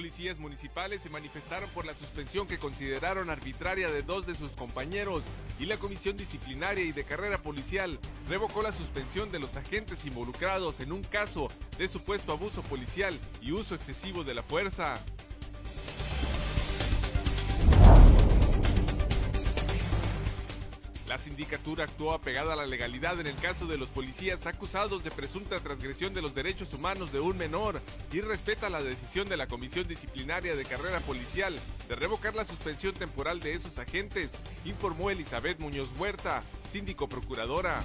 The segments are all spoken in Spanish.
Policías municipales se manifestaron por la suspensión que consideraron arbitraria de dos de sus compañeros y la Comisión Disciplinaria y de Carrera Policial revocó la suspensión de los agentes involucrados en un caso de supuesto abuso policial y uso excesivo de la fuerza. La sindicatura actuó apegada a la legalidad en el caso de los policías acusados de presunta transgresión de los derechos humanos de un menor y respeta la decisión de la Comisión Disciplinaria de Carrera Policial de revocar la suspensión temporal de esos agentes, informó Elizabeth Muñoz Huerta, síndico procuradora.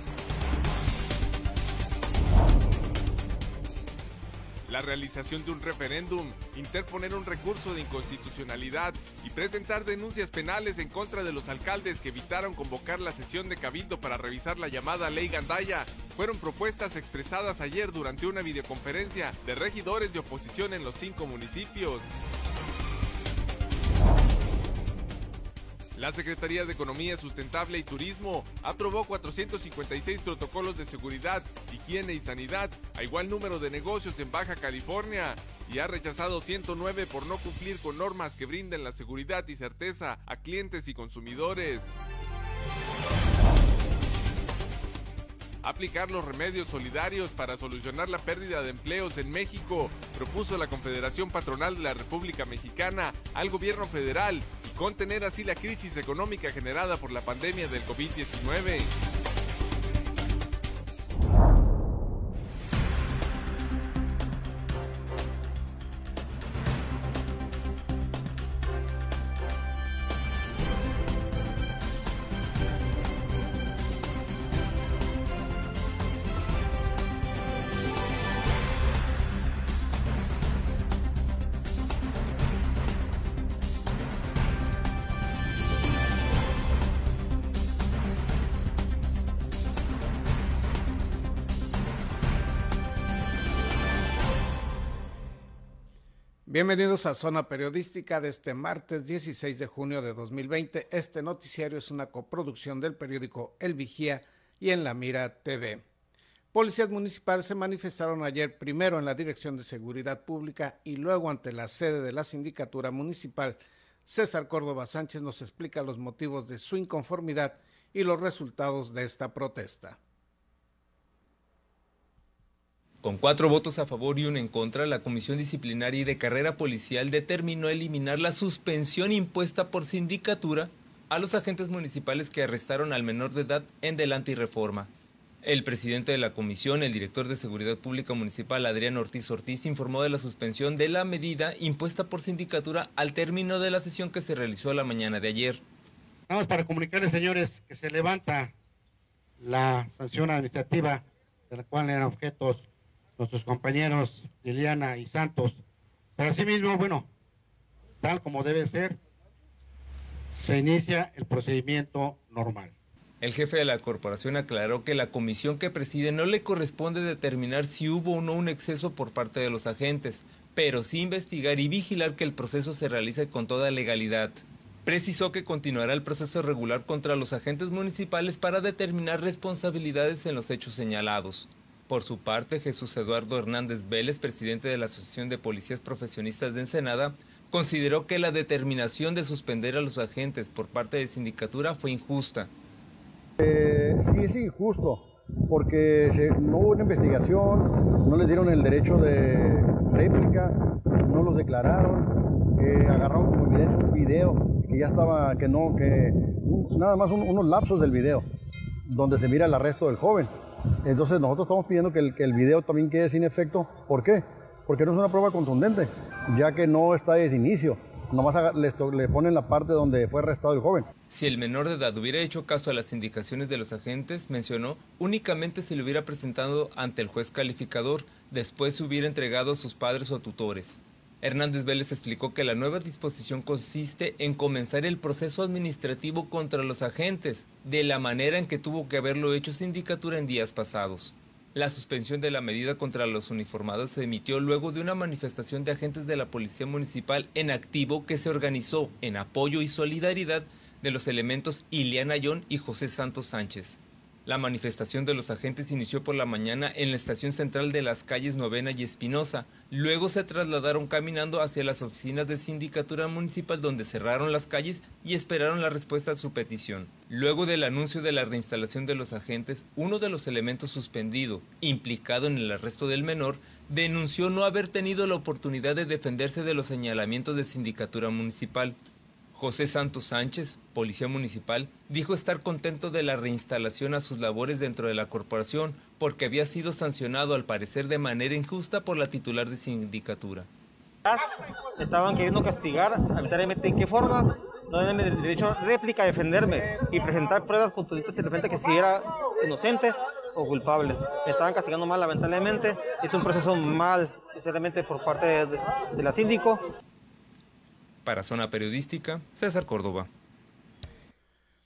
La realización de un referéndum, interponer un recurso de inconstitucionalidad y presentar denuncias penales en contra de los alcaldes que evitaron convocar la sesión de cabildo para revisar la llamada ley Gandaya fueron propuestas expresadas ayer durante una videoconferencia de regidores de oposición en los cinco municipios. La Secretaría de Economía Sustentable y Turismo aprobó 456 protocolos de seguridad, higiene y sanidad a igual número de negocios en Baja California y ha rechazado 109 por no cumplir con normas que brinden la seguridad y certeza a clientes y consumidores. aplicar los remedios solidarios para solucionar la pérdida de empleos en México, propuso la Confederación Patronal de la República Mexicana al gobierno federal contener así la crisis económica generada por la pandemia del COVID-19. Bienvenidos a Zona Periodística de este martes 16 de junio de 2020. Este noticiario es una coproducción del periódico El Vigía y en La Mira TV. Policías municipales se manifestaron ayer primero en la Dirección de Seguridad Pública y luego ante la sede de la Sindicatura Municipal. César Córdoba Sánchez nos explica los motivos de su inconformidad y los resultados de esta protesta. Con cuatro votos a favor y uno en contra, la Comisión Disciplinaria y de Carrera Policial determinó eliminar la suspensión impuesta por sindicatura a los agentes municipales que arrestaron al menor de edad en Delante y Reforma. El presidente de la comisión, el director de Seguridad Pública Municipal, Adrián Ortiz Ortiz, informó de la suspensión de la medida impuesta por sindicatura al término de la sesión que se realizó la mañana de ayer. Vamos para comunicarles, señores, que se levanta la sanción administrativa de la cual eran objetos nuestros compañeros Liliana y Santos. Pero asimismo, bueno, tal como debe ser, se inicia el procedimiento normal. El jefe de la corporación aclaró que la comisión que preside no le corresponde determinar si hubo o no un exceso por parte de los agentes, pero sí investigar y vigilar que el proceso se realice con toda legalidad. Precisó que continuará el proceso regular contra los agentes municipales para determinar responsabilidades en los hechos señalados. Por su parte, Jesús Eduardo Hernández Vélez, presidente de la Asociación de Policías Profesionistas de Ensenada, consideró que la determinación de suspender a los agentes por parte de sindicatura fue injusta. Eh, sí, es injusto, porque no hubo una investigación, no les dieron el derecho de réplica, no los declararon, eh, agarraron como evidencia un video que ya estaba, que no, que nada más unos lapsos del video, donde se mira el arresto del joven entonces nosotros estamos pidiendo que el, video también quede sin efecto. ¿Por qué? Porque no es una prueba contundente, ya que no está desde inicio. Nomás le, le ponen la parte donde fue arrestado el joven. Si el menor de edad hubiera hecho caso a las indicaciones de los agentes, mencionó, únicamente se le hubiera presentado ante el juez calificador, después se hubiera entregado a sus padres o tutores. Hernández Vélez explicó que la nueva disposición consiste en comenzar el proceso administrativo contra los agentes, de la manera en que tuvo que haberlo hecho sindicatura en días pasados. La suspensión de la medida contra los uniformados se emitió luego de una manifestación de agentes de la Policía Municipal en activo que se organizó en apoyo y solidaridad de los elementos Iliana Ayón y José Santos Sánchez. La manifestación de los agentes inició por la mañana en la estación central de las calles Novena y Espinosa. Luego se trasladaron caminando hacia las oficinas de sindicatura municipal donde cerraron las calles y esperaron la respuesta a su petición. Luego del anuncio de la reinstalación de los agentes, uno de los elementos suspendido, implicado en el arresto del menor, denunció no haber tenido la oportunidad de defenderse de los señalamientos de sindicatura municipal. José Santos Sánchez, policía municipal, dijo estar contento de la reinstalación a sus labores dentro de la corporación porque había sido sancionado al parecer de manera injusta por la titular de sindicatura. Estaban queriendo castigar arbitrariamente en qué forma, no tenían el derecho a réplica, a defenderme y presentar pruebas contundentes de frente que si era inocente o culpable. Me estaban castigando mal, lamentablemente. Es un proceso mal, sinceramente, por parte de, de la síndico. Para Zona Periodística, César Córdoba.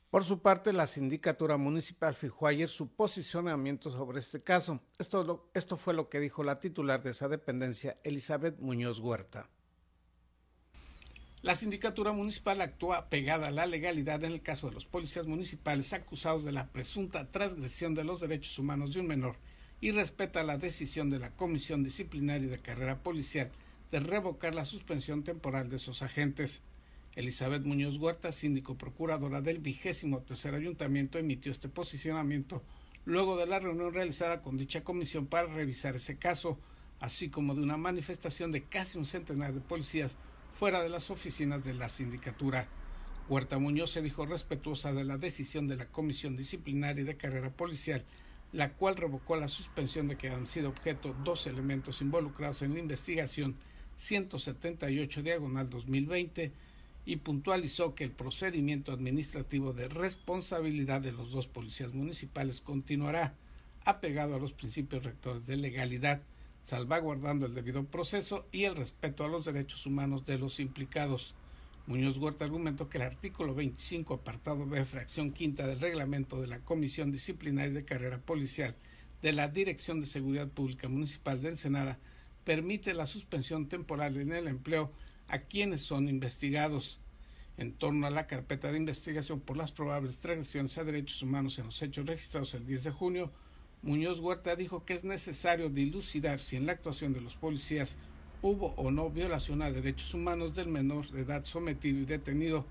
Por su parte, la sindicatura municipal fijó ayer su posicionamiento sobre este caso. Esto, esto fue lo que dijo la titular de esa dependencia, Elizabeth Muñoz Huerta. La sindicatura municipal actúa pegada a la legalidad en el caso de los policías municipales acusados de la presunta transgresión de los derechos humanos de un menor y respeta la decisión de la Comisión Disciplinaria de Carrera Policial de revocar la suspensión temporal de esos agentes. Elizabeth Muñoz Huerta, síndico procuradora del vigésimo tercer ayuntamiento, emitió este posicionamiento luego de la reunión realizada con dicha comisión para revisar ese caso, así como de una manifestación de casi un centenar de policías fuera de las oficinas de la sindicatura. Huerta Muñoz se dijo respetuosa de la decisión de la Comisión Disciplinaria de Carrera Policial, la cual revocó la suspensión de que han sido objeto dos elementos involucrados en la investigación 178 diagonal 2020 y puntualizó que el procedimiento administrativo de responsabilidad de los dos policías municipales continuará apegado a los principios rectores de legalidad, salvaguardando el debido proceso y el respeto a los derechos humanos de los implicados. Muñoz Huerta argumentó que el artículo 25, apartado B, fracción quinta del reglamento de la Comisión Disciplinaria de Carrera Policial de la Dirección de Seguridad Pública Municipal de Ensenada permite la suspensión temporal en el empleo a quienes son investigados. En torno a la carpeta de investigación por las probables transgresiones a derechos humanos en los hechos registrados el 10 de junio, Muñoz Huerta dijo que es necesario dilucidar si en la actuación de los policías hubo o no violación a derechos humanos del menor de edad sometido y detenido,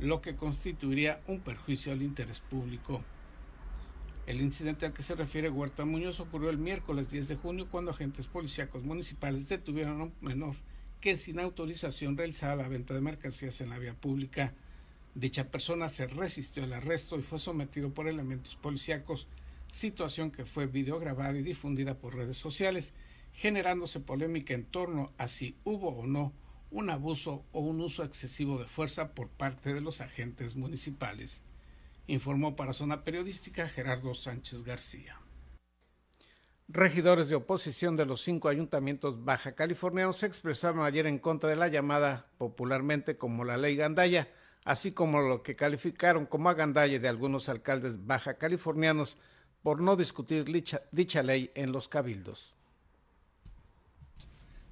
lo que constituiría un perjuicio al interés público. El incidente al que se refiere Huerta Muñoz ocurrió el miércoles 10 de junio cuando agentes policíacos municipales detuvieron a un menor que sin autorización realizaba la venta de mercancías en la vía pública. Dicha persona se resistió al arresto y fue sometido por elementos policíacos, situación que fue videograbada y difundida por redes sociales, generándose polémica en torno a si hubo o no un abuso o un uso excesivo de fuerza por parte de los agentes municipales informó para Zona Periodística Gerardo Sánchez García. Regidores de oposición de los cinco ayuntamientos baja californianos se expresaron ayer en contra de la llamada popularmente como la ley Gandaya, así como lo que calificaron como agandalle de algunos alcaldes baja californianos por no discutir dicha, dicha ley en los cabildos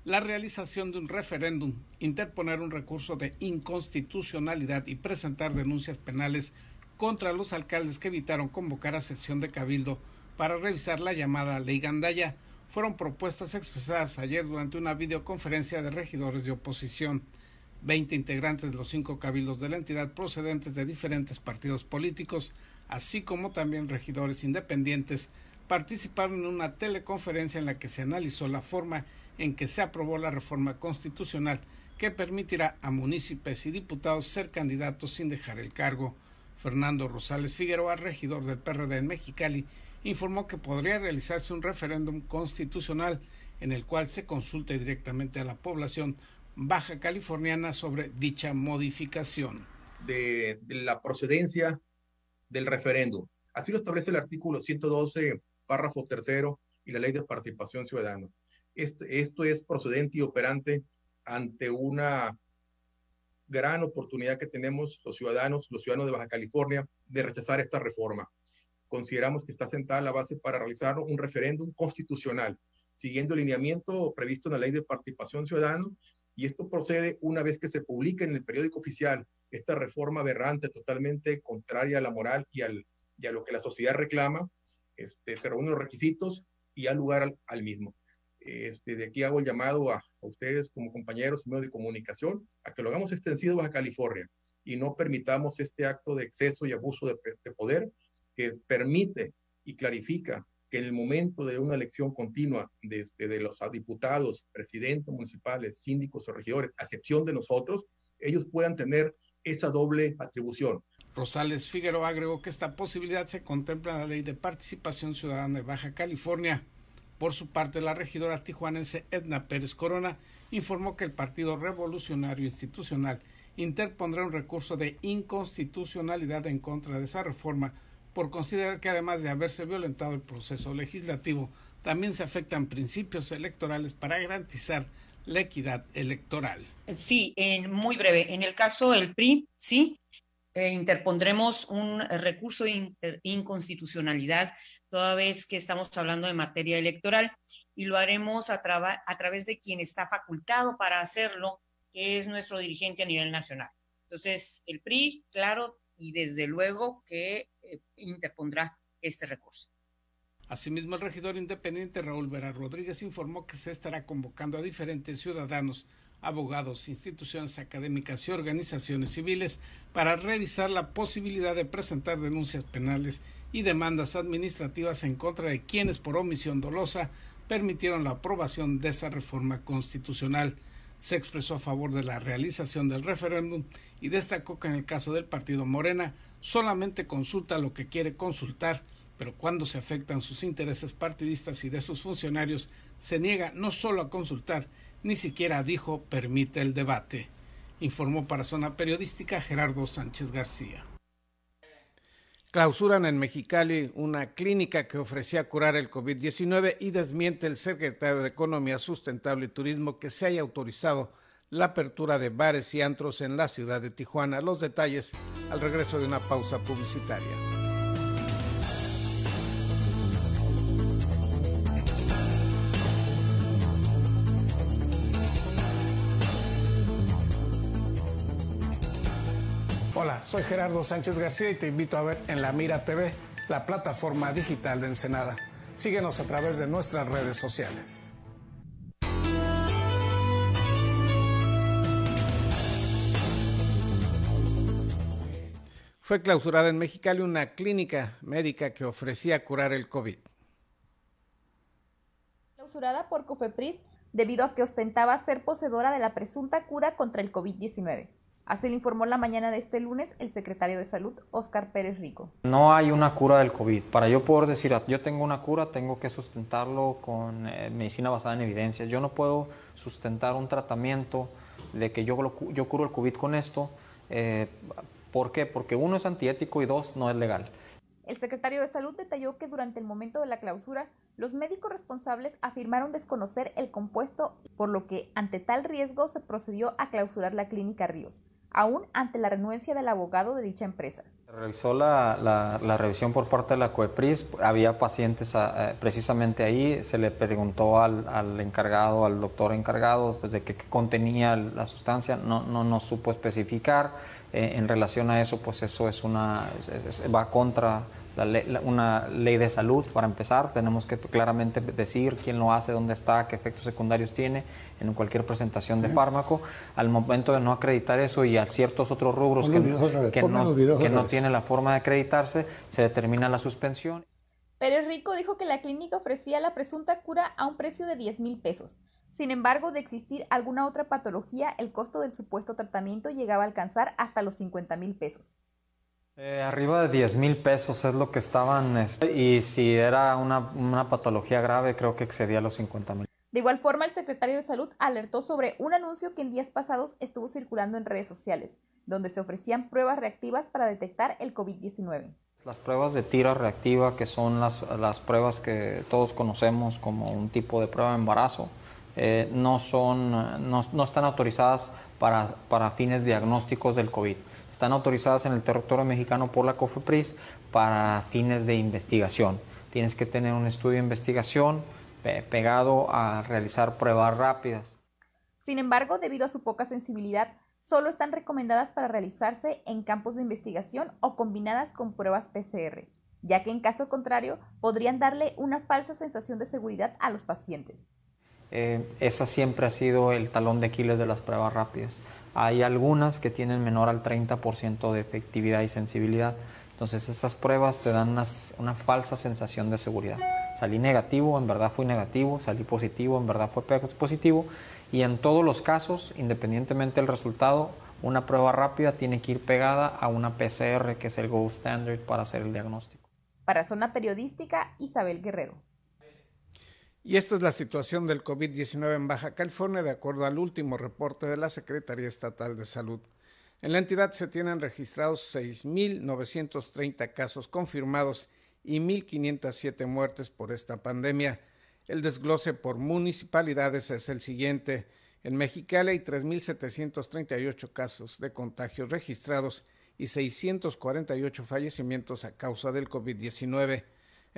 la realización de un referéndum, interponer un recurso de inconstitucionalidad y presentar denuncias penales contra los alcaldes que evitaron convocar a sesión de cabildo para revisar la llamada ley Gandaya fueron propuestas expresadas ayer durante una videoconferencia de regidores de oposición. Veinte integrantes de los cinco cabildos de la entidad procedentes de diferentes partidos políticos, así como también regidores independientes, participaron en una teleconferencia en la que se analizó la forma en que se aprobó la reforma constitucional que permitirá a municipios y diputados ser candidatos sin dejar el cargo. Fernando Rosales Figueroa, regidor del PRD en Mexicali, informó que podría realizarse un referéndum constitucional en el cual se consulte directamente a la población baja californiana sobre dicha modificación. De, la procedencia del referéndum. Así lo establece el artículo 112, párrafo tercero y la ley de participación ciudadana. esto es procedente y operante ante una gran oportunidad que tenemos los ciudadanos, los ciudadanos de Baja California, de rechazar esta reforma. Consideramos que está sentada la base para realizar un referéndum constitucional, siguiendo el lineamiento previsto en la ley de participación ciudadana, y esto procede una vez que se publique en el periódico oficial esta reforma aberrante, totalmente contraria a la moral y, al, y a lo que la sociedad reclama, este, se reúnen los requisitos y da lugar al, mismo. Este, de aquí hago el llamado a, ustedes como compañeros y medios de comunicación a que lo hagamos extensivo a Baja California y no permitamos este acto de exceso y abuso de, de poder que permite y clarifica que en el momento de una elección continua de, este, de los diputados, presidentes municipales, síndicos o regidores, a excepción de nosotros, ellos puedan tener esa doble atribución. Rosales Figueroa agregó que esta posibilidad se contempla en la Ley de Participación Ciudadana de Baja California. Por su parte, la regidora tijuanense Edna Pérez Corona informó que el Partido Revolucionario Institucional interpondrá un recurso de inconstitucionalidad en contra de esa reforma por considerar que además de haberse violentado el proceso legislativo, también se afectan principios electorales para garantizar la equidad electoral. Sí, en muy breve. En el caso del PRI, sí, eh, interpondremos un recurso de inconstitucionalidad toda vez que estamos hablando de materia electoral y lo haremos a, a través de quien está facultado para hacerlo, que es nuestro dirigente a nivel nacional. Entonces, el PRI, claro, y desde luego que eh, interpondrá este recurso. Asimismo, el regidor independiente Raúl Vera Rodríguez informó que se estará convocando a diferentes ciudadanos, abogados, instituciones académicas y organizaciones civiles para revisar la posibilidad de presentar denuncias penales y demandas administrativas en contra de quienes por omisión dolosa permitieron la aprobación de esa reforma constitucional. Se expresó a favor de la realización del referéndum y destacó que en el caso del partido Morena solamente consulta lo que quiere consultar, pero cuando se afectan sus intereses partidistas y de sus funcionarios, se niega no solo a consultar, ni siquiera dijo permite el debate. Informó para Zona Periodística Gerardo Sánchez García. Clausuran en Mexicali una clínica que ofrecía curar el COVID-19 y desmiente el secretario de Economía Sustentable y Turismo que se haya autorizado la apertura de bares y antros en la ciudad de Tijuana. Los detalles al regreso de una pausa publicitaria. Soy Gerardo Sánchez García y te invito a ver en La Mira TV, la plataforma digital de Ensenada. Síguenos a través de nuestras redes sociales. Fue clausurada en Mexicali una clínica médica que ofrecía curar el COVID. Clausurada por Cofepris debido a que ostentaba ser poseedora de la presunta cura contra el COVID-19. Así lo informó la mañana de este lunes el secretario de Salud, Oscar Pérez Rico. No hay una cura del COVID. Para yo poder decir, yo tengo una cura, tengo que sustentarlo con eh, medicina basada en evidencias. Yo no puedo sustentar un tratamiento de que yo, yo curo el COVID con esto. Eh, ¿Por qué? Porque uno es antiético y dos, no es legal. El secretario de Salud detalló que durante el momento de la clausura, los médicos responsables afirmaron desconocer el compuesto, por lo que ante tal riesgo se procedió a clausurar la clínica Ríos aún ante la renuencia del abogado de dicha empresa. Se realizó la, revisión por parte de la COEPRIS, había pacientes ah, eh, precisamente ahí, se le preguntó al, encargado, al doctor encargado, pues, de qué contenía la sustancia, no, no, no supo especificar. Eh, en relación a eso, pues eso es una, va contra una ley de salud, para empezar, tenemos que claramente decir quién lo hace, dónde está, qué efectos secundarios tiene en cualquier presentación de fármaco. Al momento de no acreditar eso y a ciertos otros rubros que, no, que no tiene la forma de acreditarse, se determina la suspensión. Pérez Rico dijo que la clínica ofrecía la presunta cura a un precio de 10 mil pesos. Sin embargo, de existir alguna otra patología, el costo del supuesto tratamiento llegaba a alcanzar hasta los 50 mil pesos. Eh, arriba de 10 mil pesos es lo que estaban, este, y si era una, patología grave, creo que excedía los 50 mil. De igual forma, el secretario de Salud alertó sobre un anuncio que en días pasados estuvo circulando en redes sociales, donde se ofrecían pruebas reactivas para detectar el COVID-19. Las pruebas de tira reactiva, que son las, las, pruebas que todos conocemos como un tipo de prueba de embarazo, eh, no, son, no, no, están autorizadas para, para fines diagnósticos del COVID están autorizadas en el territorio mexicano por la COFEPRIS para fines de investigación. Tienes que tener un estudio de investigación pegado a realizar pruebas rápidas. Sin embargo, debido a su poca sensibilidad, solo están recomendadas para realizarse en campos de investigación o combinadas con pruebas PCR. ya que en caso contrario podrían darle una falsa sensación de seguridad a los pacientes. Eh, esa siempre ha sido el talón de Aquiles de las pruebas rápidas. Hay algunas que tienen menor al 30% de efectividad y sensibilidad. Entonces esas pruebas te dan una falsa sensación de seguridad. Salí negativo, en verdad fui negativo, salí positivo, en verdad fue positivo. Y en todos los casos, independientemente del resultado, una prueba rápida tiene que ir pegada a una PCR, que es el gold standard para hacer el diagnóstico. Para Zona Periodística, Isabel Guerrero. Y esta es la situación del COVID-19 en Baja California, de acuerdo al último reporte de la Secretaría Estatal de Salud. En la entidad se tienen registrados 6.930 casos confirmados y 1.507 muertes por esta pandemia. El desglose por municipalidades es el siguiente. En Mexicali hay 3.738 casos de contagios registrados y 648 fallecimientos a causa del COVID-19.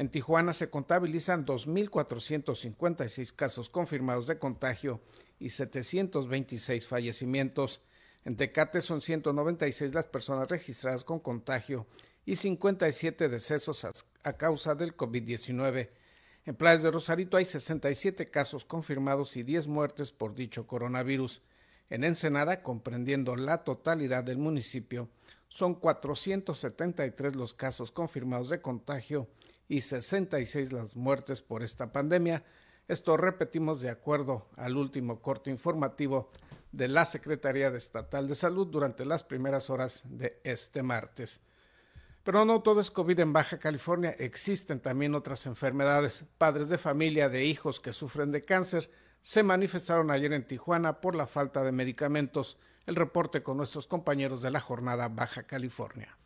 En Tijuana se contabilizan 2.456 casos confirmados de contagio y 726 fallecimientos. En Tecate son 196 las personas registradas con contagio y 57 decesos a, causa del COVID-19. En Playas de Rosarito hay 67 casos confirmados y 10 muertes por dicho coronavirus. En Ensenada, comprendiendo la totalidad del municipio, son 473 los casos confirmados de contagio y 66 las muertes por esta pandemia. Esto repetimos de acuerdo al último corte informativo de la Secretaría de Estatal de Salud durante las primeras horas de este martes. Pero no todo es COVID en Baja California, existen también otras enfermedades. Padres de familia de hijos que sufren de cáncer se manifestaron ayer en Tijuana por la falta de medicamentos. El reporte con nuestros compañeros de la jornada Baja California.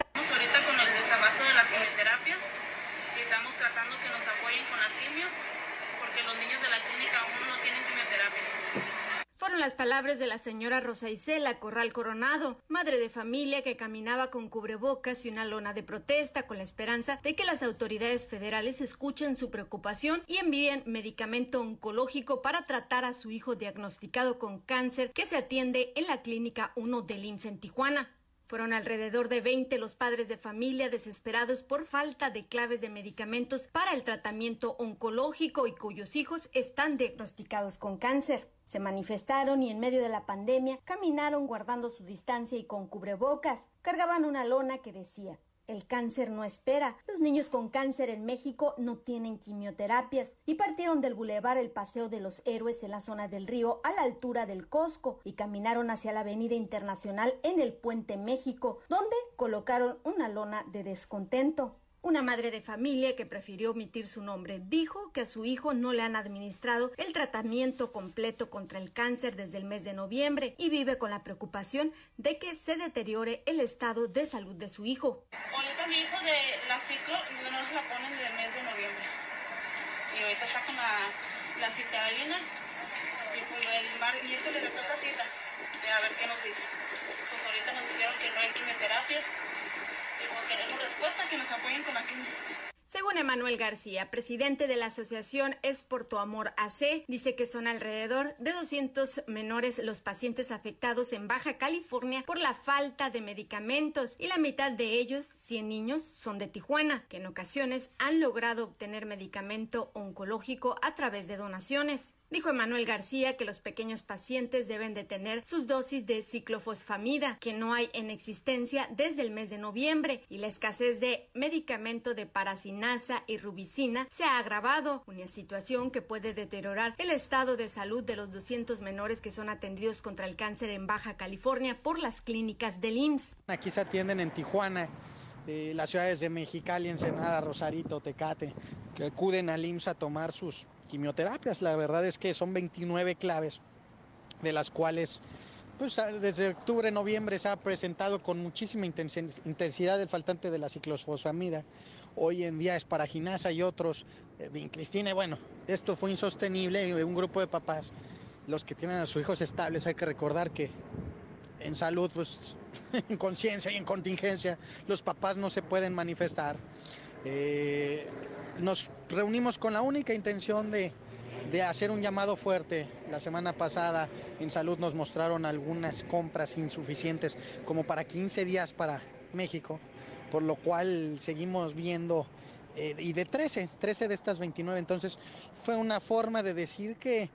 Las palabras de la señora Rosa Isela Corral Coronado, madre de familia que caminaba con cubrebocas y una lona de protesta con la esperanza de que las autoridades federales escuchen su preocupación y envíen medicamento oncológico para tratar a su hijo diagnosticado con cáncer que se atiende en la clínica 1 del IMSS en Tijuana. Fueron alrededor de 20 los padres de familia desesperados por falta de claves de medicamentos para el tratamiento oncológico y cuyos hijos están diagnosticados con cáncer. Se manifestaron y en medio de la pandemia caminaron guardando su distancia y con cubrebocas. Cargaban una lona que decía el cáncer no espera. Los niños con cáncer en México no tienen quimioterapias y partieron del bulevar El Paseo de los Héroes en la zona del río a la altura del Cosco y caminaron hacia la Avenida Internacional en el Puente México, donde colocaron una lona de descontento. Una madre de familia que prefirió omitir su nombre dijo que a su hijo no le han administrado el tratamiento completo contra el cáncer desde el mes de noviembre y vive con la preocupación de que se deteriore el estado de salud de su hijo. Ahorita mi hijo de la ciclo no se la ponen desde el mes de noviembre y ahorita está con la, la citarina y pues el mar, miércoles le toca cita a ver qué nos dice. Pues ahorita nos dijeron que no hay quimioterapia según Emanuel García, presidente de la asociación Es por tu amor AC, dice que son alrededor de 200 menores los pacientes afectados en Baja California por la falta de medicamentos y la mitad de ellos, 100 niños, son de Tijuana, que en ocasiones han logrado obtener medicamento oncológico a través de donaciones. Dijo Emanuel García que los pequeños pacientes deben de tener sus dosis de ciclofosfamida, que no hay en existencia desde el mes de noviembre, y la escasez de medicamento de paracinasa y rubicina se ha agravado, una situación que puede deteriorar el estado de salud de los 200 menores que son atendidos contra el cáncer en Baja California por las clínicas del IMSS. Aquí se atienden en Tijuana. Eh, las ciudades de Mexicali, Ensenada, Rosarito, Tecate, que acuden al IMSS a tomar sus quimioterapias. La verdad es que son 29 claves, de las cuales pues, desde octubre, noviembre se ha presentado con muchísima intensidad el faltante de la ciclosfosamida. Hoy en día es para ginasa y otros, eh, Cristina. Bueno, esto fue insostenible. Un grupo de papás, los que tienen a sus hijos estables, hay que recordar que en salud, pues en conciencia y en contingencia, los papás no se pueden manifestar. Eh, nos reunimos con la única intención de, hacer un llamado fuerte. La semana pasada en salud nos mostraron algunas compras insuficientes como para 15 días para México, por lo cual seguimos viendo eh, y de 13, 13 de estas 29. Entonces fue una forma de decir que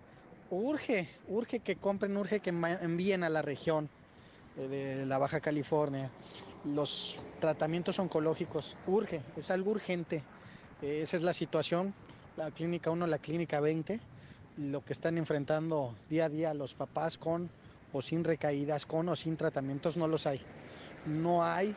urge, urge que compren, urge que envíen a la región eh, de la Baja California los tratamientos oncológicos, urge, es algo urgente. Eh, esa es la situación, la clínica 1, la clínica 20, lo que están enfrentando día a día los papás con o sin recaídas, con o sin tratamientos, no los hay. No hay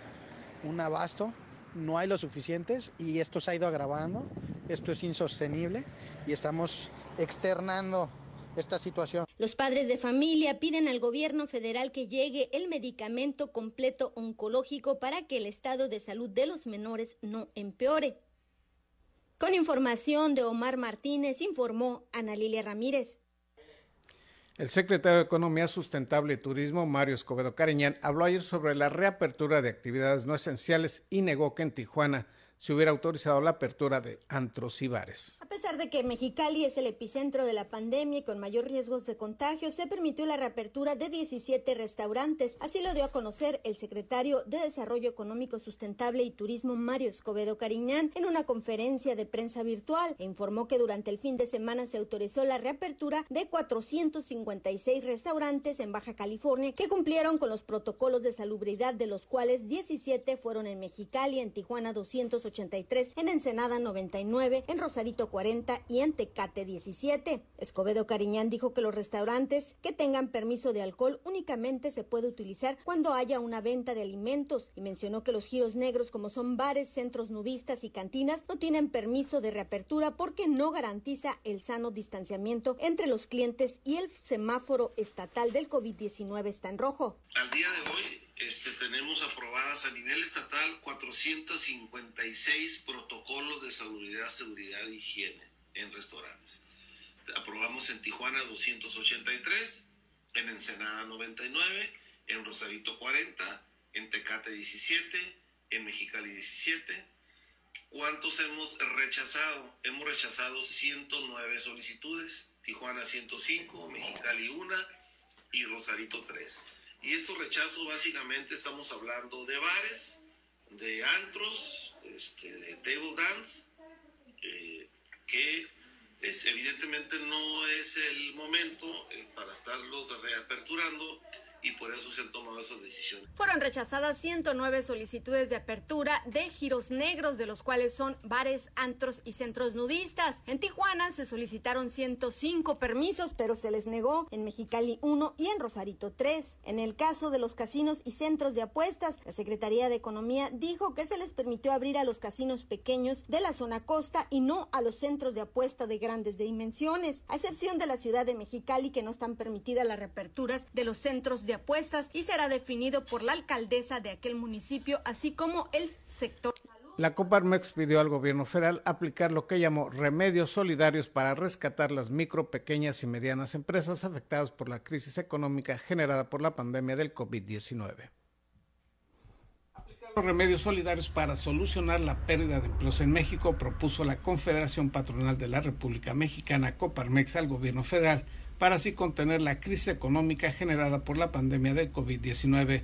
un abasto, no hay lo suficientes y esto se ha ido agravando, esto es insostenible y estamos externando esta situación. Los padres de familia piden al gobierno federal que llegue el medicamento completo oncológico para que el estado de salud de los menores no empeore. Con información de Omar Martínez, informó Ana Lilia Ramírez. El secretario de Economía Sustentable y Turismo, Mario Escobedo Cariñán, habló ayer sobre la reapertura de actividades no esenciales y negó que en Tijuana se hubiera autorizado la apertura de antros y bares. A pesar de que Mexicali es el epicentro de la pandemia y con mayor riesgos de contagio, se permitió la reapertura de 17 restaurantes. Así lo dio a conocer el secretario de Desarrollo Económico Sustentable y Turismo, Mario Escobedo Cariñán, en una conferencia de prensa virtual e informó que durante el fin de semana se autorizó la reapertura de 456 restaurantes en Baja California que cumplieron con los protocolos de salubridad, de los cuales 17 fueron en Mexicali, en Tijuana 280 83, en Ensenada 99, en Rosarito 40 y en Tecate 17. Escobedo Cariñán dijo que los restaurantes que tengan permiso de alcohol únicamente se puede utilizar cuando haya una venta de alimentos y mencionó que los giros negros como son bares, centros nudistas y cantinas no tienen permiso de reapertura porque no garantiza el sano distanciamiento entre los clientes y el semáforo estatal del COVID-19 está en rojo. Al día de hoy este, tenemos aprobadas a nivel estatal 456 protocolos de seguridad, seguridad e higiene en restaurantes. Aprobamos en Tijuana 283, en Ensenada 99, en Rosarito 40, en Tecate 17, en Mexicali 17. ¿Cuántos hemos rechazado? Hemos rechazado 109 solicitudes, Tijuana 105, Mexicali 1 y Rosarito 3. Y estos rechazos básicamente estamos hablando de bares, de antros, este, de table dance, eh, que evidentemente no es el momento eh, para estarlos reaperturando y por eso se han tomado esas decisiones. Fueron rechazadas 109 solicitudes de apertura de giros negros, de los cuales son bares, antros y centros nudistas. En Tijuana se solicitaron 105 permisos, pero se les negó en Mexicali 1 y en Rosarito 3. En el caso de los casinos y centros de apuestas, la Secretaría de Economía dijo que se les permitió abrir a los casinos pequeños de la zona costa y no a los centros de apuesta de grandes dimensiones, a excepción de la ciudad de Mexicali que no están permitidas las reaperturas de los centros de apuestas y será definido por la alcaldesa de aquel municipio, así como el sector. La Coparmex pidió al gobierno federal aplicar lo que llamó remedios solidarios para rescatar las micro, pequeñas y medianas empresas afectadas por la crisis económica generada por la pandemia del COVID-19. Los remedios solidarios para solucionar la pérdida de empleos en México propuso la Confederación Patronal de la República Mexicana Coparmex al gobierno federal para así contener la crisis económica generada por la pandemia del COVID-19.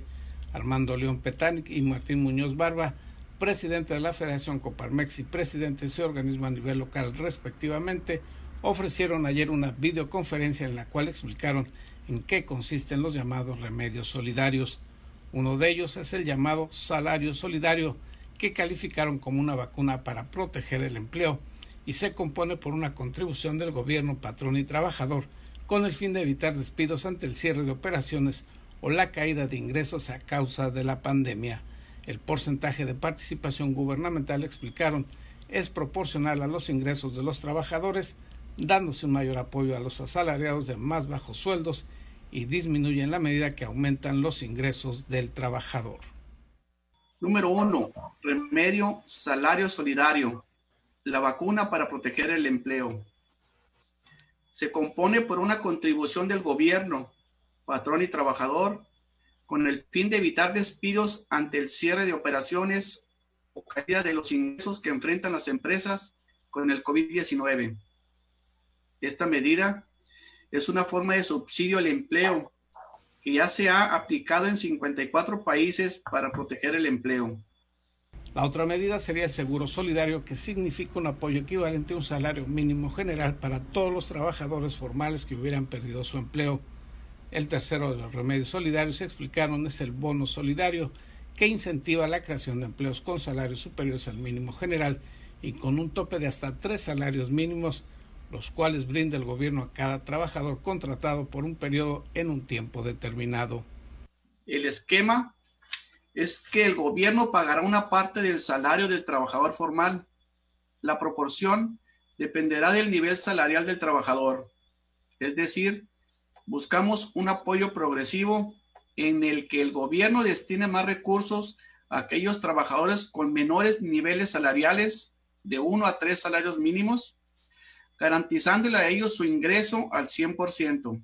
Armando León Petanic y Martín Muñoz Barba, presidente de la Federación Coparmex y presidente de su organismo a nivel local respectivamente, ofrecieron ayer una videoconferencia en la cual explicaron en qué consisten los llamados remedios solidarios. Uno de ellos es el llamado salario solidario, que calificaron como una vacuna para proteger el empleo y se compone por una contribución del gobierno, patrón y trabajador con el fin de evitar despidos ante el cierre de operaciones o la caída de ingresos a causa de la pandemia. El porcentaje de participación gubernamental, explicaron, es proporcional a los ingresos de los trabajadores, dándose un mayor apoyo a los asalariados de más bajos sueldos y disminuye en la medida que aumentan los ingresos del trabajador. Número uno, remedio salario solidario, la vacuna para proteger el empleo se compone por una contribución del gobierno, patrón y trabajador, con el fin de evitar despidos ante el cierre de operaciones o caída de los ingresos que enfrentan las empresas con el COVID-19. Esta medida es una forma de subsidio al empleo que ya se ha aplicado en 54 países para proteger el empleo. La otra medida sería el seguro solidario, que significa un apoyo equivalente a un salario mínimo general para todos los trabajadores formales que hubieran perdido su empleo. El tercero de los remedios solidarios, explicaron, es el bono solidario, que incentiva la creación de empleos con salarios superiores al mínimo general y con un tope de hasta tres salarios mínimos, los cuales brinda el gobierno a cada trabajador contratado por un periodo en un tiempo determinado. El esquema es que el gobierno pagará una parte del salario del trabajador formal. La proporción dependerá del nivel salarial del trabajador. Es decir, buscamos un apoyo progresivo en el que el gobierno destine más recursos a aquellos trabajadores con menores niveles salariales de uno a tres salarios mínimos, garantizándole a ellos su ingreso al 100%.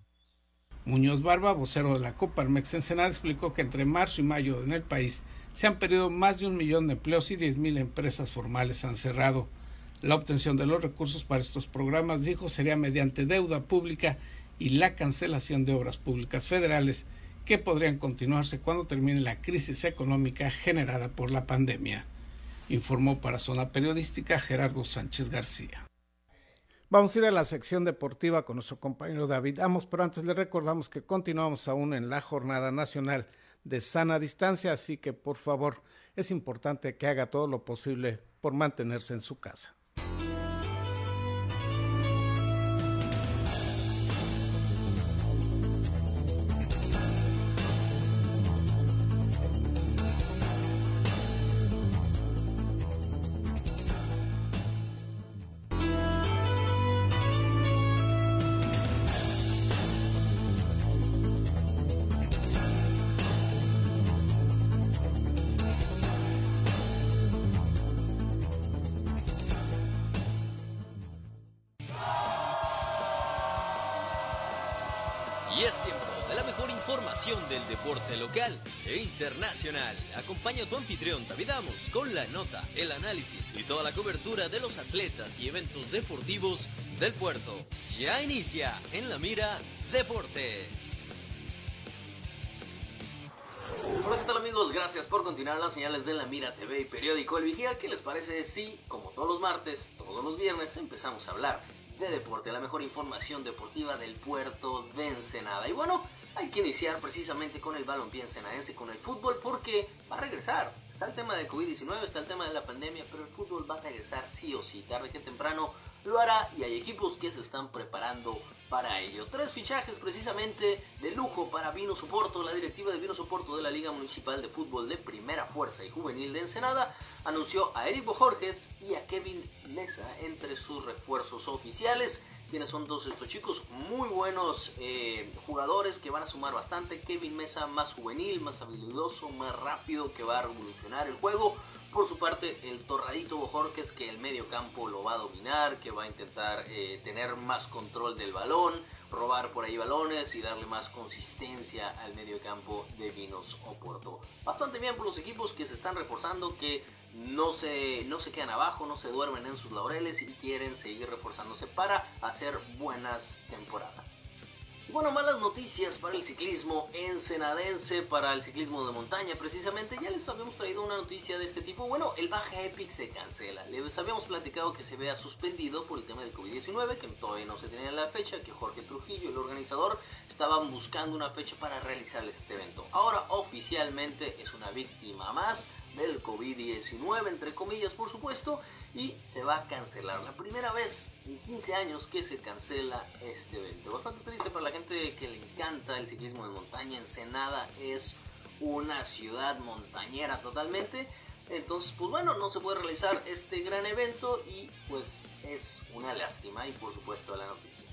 Muñoz Barba, vocero de la Coparmex Ensenada, explicó que entre marzo y mayo en el país se han perdido más de un millón de empleos y 10.000 empresas formales han cerrado. La obtención de los recursos para estos programas, dijo, sería mediante deuda pública y la cancelación de obras públicas federales que podrían continuarse cuando termine la crisis económica generada por la pandemia. Informó para Zona Periodística Gerardo Sánchez García. Vamos a ir a la sección deportiva con nuestro compañero David Amos, pero antes le recordamos que continuamos aún en la Jornada Nacional de Sana Distancia, así que por favor es importante que haga todo lo posible por mantenerse en su casa. Internacional. Acompaña a tu anfitrión David Amos con la nota, el análisis y toda la cobertura de los atletas y eventos deportivos del puerto. Ya inicia en la mira Deportes. Hola, ¿qué tal amigos? Gracias por continuar las señales de la Mira TV y periódico El Vigía. ¿Qué les parece si, como todos los martes, todos los viernes, empezamos a hablar de deporte, la mejor información deportiva del puerto de Ensenada? Y bueno, hay que iniciar precisamente con el balompié ensenadense, con el fútbol, porque va a regresar. Está el tema de COVID-19, está el tema de la pandemia, pero el fútbol va a regresar sí o sí, tarde que temprano lo hará y hay equipos que se están preparando para ello. Tres fichajes precisamente de lujo para Vino Soporto. La directiva de Vino Soporto de la Liga Municipal de Fútbol de Primera Fuerza y Juvenil de Ensenada anunció a Eric Bojorges y a Kevin Mesa entre sus refuerzos oficiales son todos estos chicos, muy buenos eh, jugadores que van a sumar bastante. Kevin Mesa más juvenil, más habilidoso, más rápido, que va a revolucionar el juego. Por su parte, el Torradito Bojorques, que el medio campo lo va a dominar, que va a intentar eh, tener más control del balón, robar por ahí balones y darle más consistencia al medio campo de Vinos Oporto. Bastante bien por los equipos que se están reforzando, que no se, no se quedan abajo, no se duermen en sus laureles y quieren seguir reforzándose para hacer buenas temporadas. bueno, malas noticias para el ciclismo ensenadense, para el ciclismo de montaña precisamente. Ya les habíamos traído una noticia de este tipo. Bueno, el Baja Epic se cancela. Les habíamos platicado que se vea suspendido por el tema del COVID-19, que todavía no se tenía la fecha, que Jorge Trujillo, el organizador, estaban buscando una fecha para realizar este evento. Ahora oficialmente es una víctima más del COVID-19, entre comillas por supuesto, y se va a cancelar. La primera vez en 15 años que se cancela este evento. Bastante triste para la gente que le encanta el ciclismo de montaña. Ensenada es una ciudad montañera totalmente. Entonces, pues bueno, no se puede realizar este gran evento y pues es una lástima y por supuesto la noticia.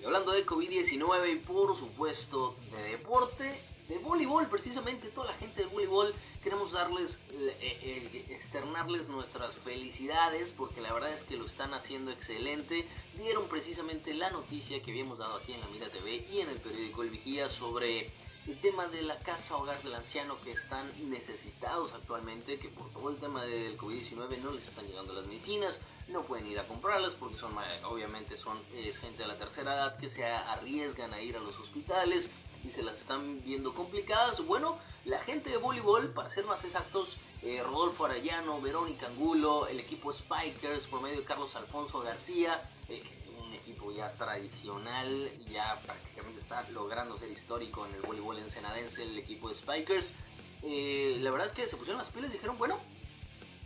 Y hablando de COVID-19 y por supuesto de deporte, de voleibol, precisamente toda la gente del voleibol queremos darles, eh, eh, externarles nuestras felicidades porque la verdad es que lo están haciendo excelente. Dieron precisamente la noticia que habíamos dado aquí en la Mira TV y en el periódico El Vigía sobre el tema de la casa hogar del anciano que están necesitados actualmente, que por todo el tema del COVID-19 no les están llegando las medicinas, no pueden ir a comprarlas porque son obviamente son gente de la tercera edad que se arriesgan a ir a los hospitales y se las están viendo complicadas. Bueno, la gente de voleibol, para ser más exactos, eh, Rodolfo Arellano, Verónica Angulo, el equipo Spikers por medio de Carlos Alfonso García, eh, un equipo ya tradicional, ya prácticamente está logrando ser histórico en el voleibol ensenadense, el equipo de Spikers. Eh, la verdad es que se pusieron las pilas y dijeron, bueno,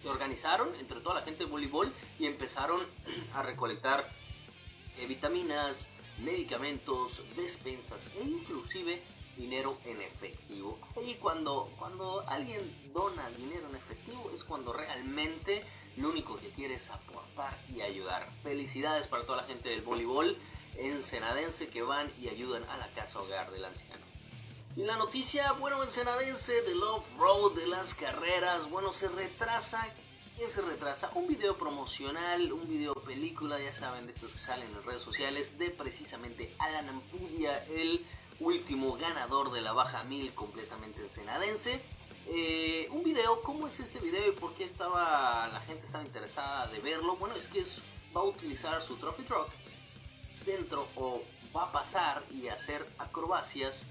se organizaron entre toda la gente de voleibol y empezaron a recolectar vitaminas, medicamentos, despensas e inclusive dinero en efectivo. Y cuando, cuando alguien dona dinero en efectivo es cuando realmente lo único que quiere es aportar y ayudar. Felicidades para toda la gente del voleibol ensenadense que van y ayudan a la casa hogar del anciano. Y la noticia, bueno, ensenadense del off-road, de las carreras, bueno, se retrasa ¿Qué se retrasa? Un video promocional, un video película, ya saben, de estos que salen en redes sociales, de precisamente Alan Ampudia, el último ganador de la baja 1000 completamente ensenadense. Eh, un video, ¿cómo es este video y por qué estaba la gente estaba interesada de verlo? Bueno, es que va a utilizar su trophy truck dentro o va a pasar y hacer acrobacias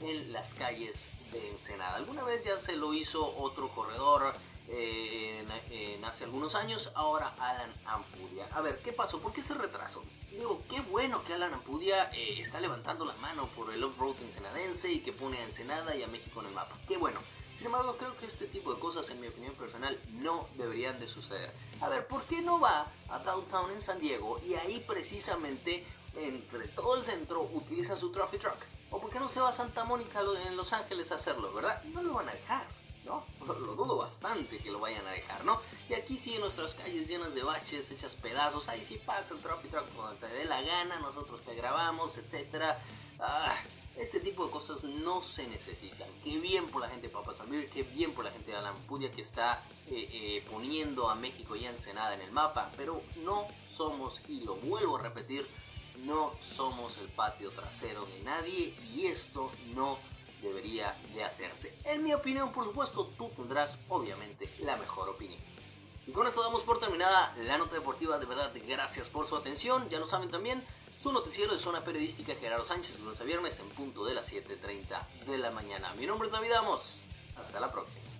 en las calles de Ensenada. Alguna vez ya se lo hizo otro corredor eh, hace algunos años, ahora Alan Ampudia. A ver, ¿qué pasó? ¿Por qué se retrasó? Digo, qué bueno que Alan Ampudia eh, está levantando la mano por el off-road ensenadense y que pone a Ensenada y a México en el mapa. Qué bueno. Sin embargo, creo que este tipo de cosas, en mi opinión personal, no deberían de suceder. A ver, ¿por qué no va a Downtown en San Diego y ahí precisamente, entre todo el centro, utiliza su trophy truck? ¿O por qué no se va a Santa Mónica en Los Ángeles a hacerlo, verdad? No lo van a dejar. ¿No? Lo dudo bastante que lo vayan a dejar, ¿no? Y aquí sí, nuestras calles llenas de baches, hechas pedazos, ahí sí pasa el trophy truck cuando te dé la gana, nosotros te grabamos, etcétera. Ah, este tipo de cosas no se necesitan. Qué bien por la gente de Papa Samir, qué bien por la gente de Alampudia que está eh, eh, poniendo a México y a Ensenada en el mapa, pero no somos, y lo vuelvo a repetir, no somos el patio trasero de nadie y esto no debería de hacerse. En mi opinión, por supuesto, tú tendrás obviamente la mejor opinión. Y con esto damos por terminada la nota deportiva. De verdad, gracias por su atención. Ya lo saben también, su noticiero de zona periodística Gerardo Sánchez, lunes a viernes en punto de las 7.30 de la mañana. Mi nombre es David Amos. Hasta la próxima.